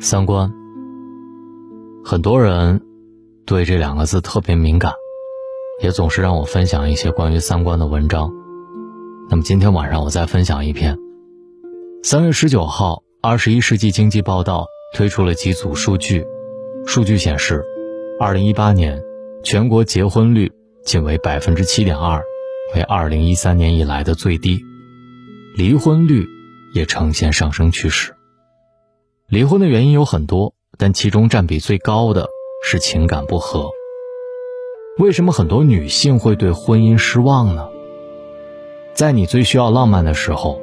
三观，很多人对这两个字特别敏感，也总是让我分享一些关于三观的文章。那么今天晚上我再分享一篇。三月十九号，《二十一世纪经济报道》推出了几组数据，数据显示，二零一八年全国结婚率仅为百分之七点二，为二零一三年以来的最低，离婚率也呈现上升趋势。离婚的原因有很多，但其中占比最高的是情感不和。为什么很多女性会对婚姻失望呢？在你最需要浪漫的时候，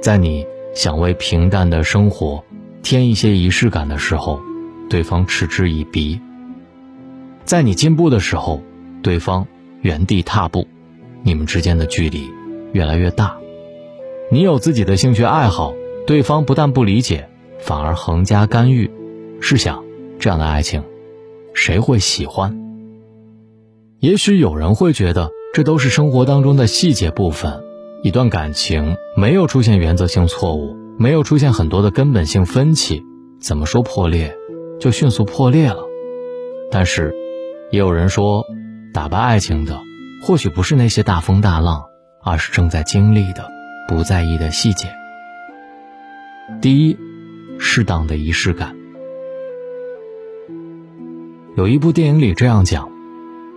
在你想为平淡的生活添一些仪式感的时候，对方嗤之以鼻；在你进步的时候，对方原地踏步，你们之间的距离越来越大。你有自己的兴趣爱好，对方不但不理解。反而横加干预，试想，这样的爱情，谁会喜欢？也许有人会觉得这都是生活当中的细节部分，一段感情没有出现原则性错误，没有出现很多的根本性分歧，怎么说破裂，就迅速破裂了。但是，也有人说，打败爱情的，或许不是那些大风大浪，而是正在经历的、不在意的细节。第一。适当的仪式感。有一部电影里这样讲：，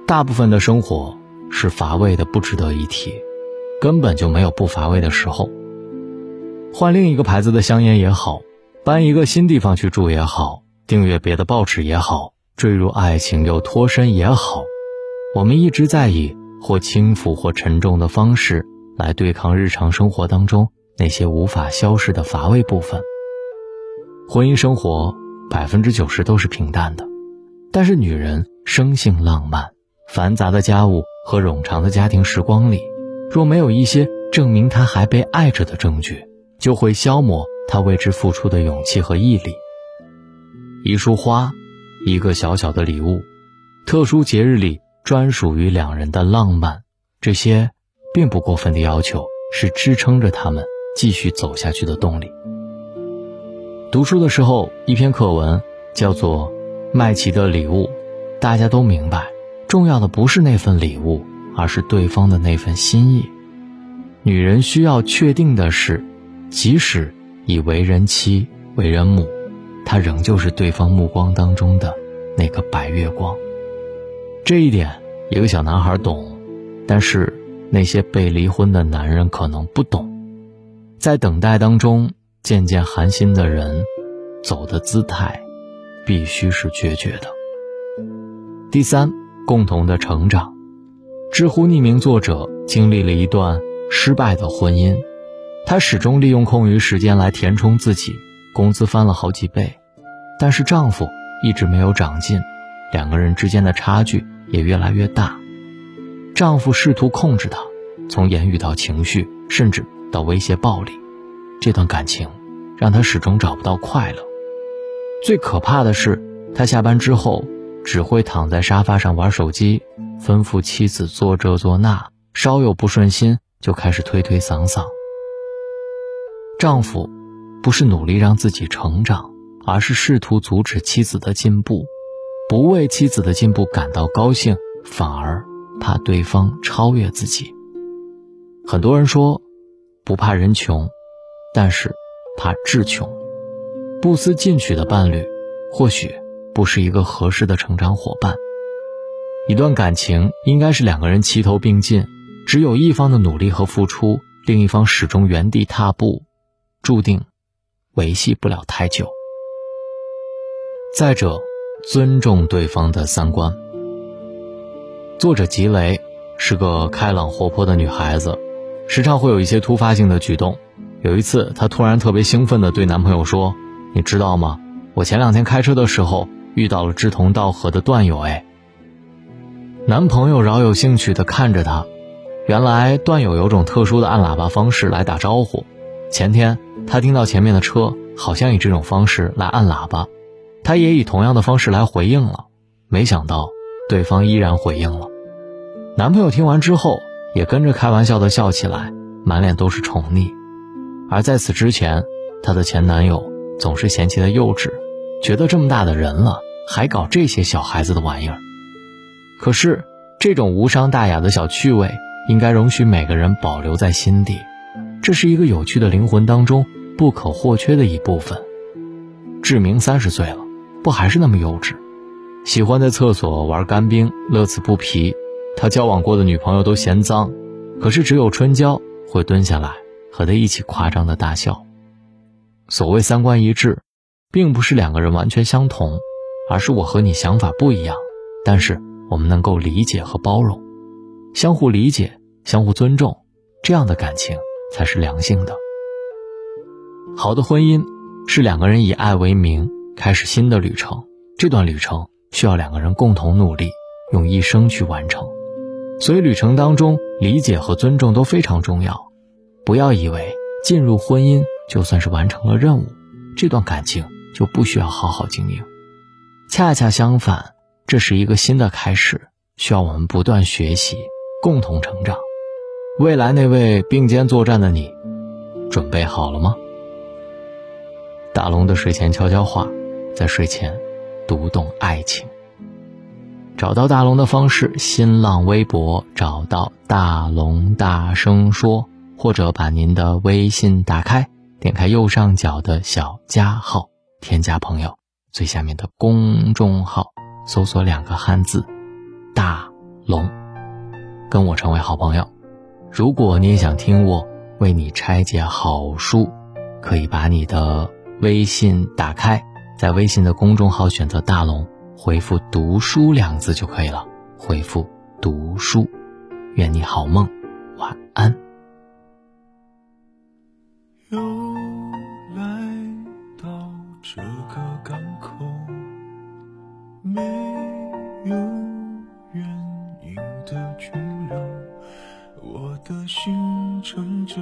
大部分的生活是乏味的，不值得一提，根本就没有不乏味的时候。换另一个牌子的香烟也好，搬一个新地方去住也好，订阅别的报纸也好，坠入爱情又脱身也好，我们一直在以或轻浮或沉重的方式来对抗日常生活当中那些无法消逝的乏味部分。婚姻生活百分之九十都是平淡的，但是女人生性浪漫，繁杂的家务和冗长的家庭时光里，若没有一些证明她还被爱着的证据，就会消磨她为之付出的勇气和毅力。一束花，一个小小的礼物，特殊节日里专属于两人的浪漫，这些并不过分的要求，是支撑着他们继续走下去的动力。读书的时候，一篇课文叫做《麦琪的礼物》，大家都明白，重要的不是那份礼物，而是对方的那份心意。女人需要确定的是，即使已为人妻、为人母，她仍旧是对方目光当中的那个白月光。这一点，一个小男孩懂，但是那些被离婚的男人可能不懂，在等待当中。渐渐寒心的人，走的姿态，必须是决绝的。第三，共同的成长。知乎匿名作者经历了一段失败的婚姻，她始终利用空余时间来填充自己，工资翻了好几倍，但是丈夫一直没有长进，两个人之间的差距也越来越大。丈夫试图控制她，从言语到情绪，甚至到威胁暴力。这段感情让他始终找不到快乐。最可怕的是，他下班之后只会躺在沙发上玩手机，吩咐妻子做这做那，稍有不顺心就开始推推搡搡。丈夫不是努力让自己成长，而是试图阻止妻子的进步，不为妻子的进步感到高兴，反而怕对方超越自己。很多人说，不怕人穷。但是，怕志穷，不思进取的伴侣，或许不是一个合适的成长伙伴。一段感情应该是两个人齐头并进，只有一方的努力和付出，另一方始终原地踏步，注定维系不了太久。再者，尊重对方的三观。作者吉雷是个开朗活泼的女孩子，时常会有一些突发性的举动。有一次，她突然特别兴奋地对男朋友说：“你知道吗？我前两天开车的时候遇到了志同道合的段友。”哎，男朋友饶有兴趣地看着她。原来段友有种特殊的按喇叭方式来打招呼。前天他听到前面的车好像以这种方式来按喇叭，他也以同样的方式来回应了。没想到对方依然回应了。男朋友听完之后也跟着开玩笑地笑起来，满脸都是宠溺。而在此之前，她的前男友总是嫌弃他幼稚，觉得这么大的人了还搞这些小孩子的玩意儿。可是，这种无伤大雅的小趣味，应该容许每个人保留在心底，这是一个有趣的灵魂当中不可或缺的一部分。志明三十岁了，不还是那么幼稚，喜欢在厕所玩干冰，乐此不疲。他交往过的女朋友都嫌脏，可是只有春娇会蹲下来和他一起夸张的大笑。所谓三观一致，并不是两个人完全相同，而是我和你想法不一样，但是我们能够理解和包容，相互理解、相互尊重，这样的感情才是良性的。好的婚姻是两个人以爱为名开始新的旅程，这段旅程需要两个人共同努力，用一生去完成。所以，旅程当中理解和尊重都非常重要。不要以为进入婚姻就算是完成了任务，这段感情就不需要好好经营。恰恰相反，这是一个新的开始，需要我们不断学习，共同成长。未来那位并肩作战的你，准备好了吗？大龙的睡前悄悄话，在睡前读懂爱情。找到大龙的方式：新浪微博找到大龙，大声说，或者把您的微信打开，点开右上角的小加号，添加朋友，最下面的公众号，搜索两个汉字“大龙”，跟我成为好朋友。如果你也想听我为你拆解好书，可以把你的微信打开，在微信的公众号选择大龙。回复“读书”两字就可以了。回复“读书”，愿你好梦，晚安。又来到这个港口，没有原因的拘留，我的心乘着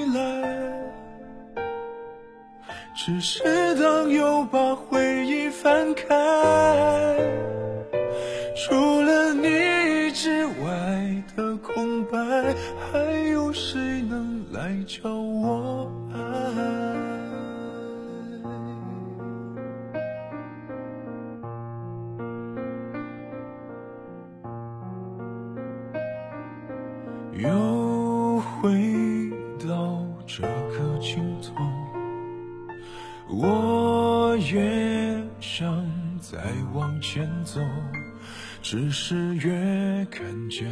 只是当又把回忆翻开，除了你之外的空白，还有谁能来教我我也想再往前走，只是越看见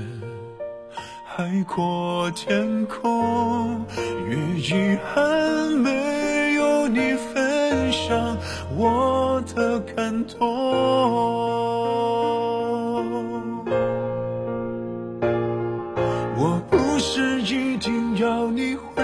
海阔天空，越遗憾没有你分享我的感动。我不是一定要你回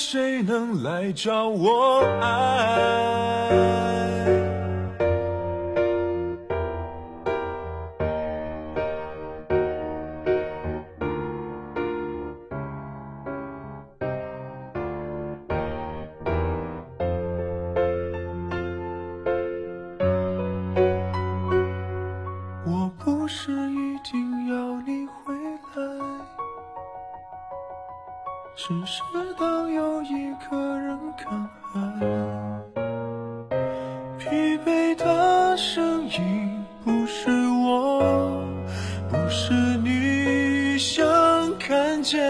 谁能来找我爱？只是当有一个人看海，疲惫的声音不是我，不是你想看见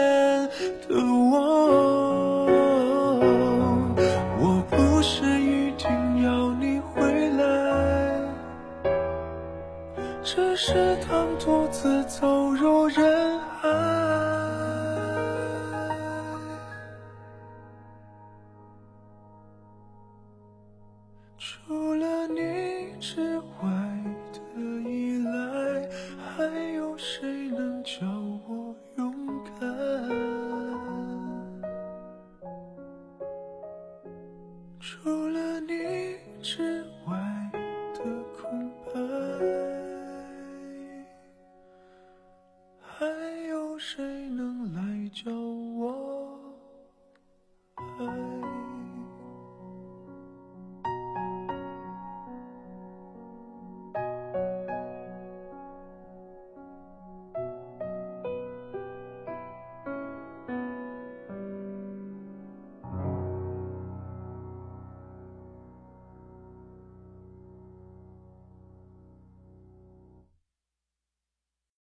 的我，我不是一定要你回来，只是当独自走入人海。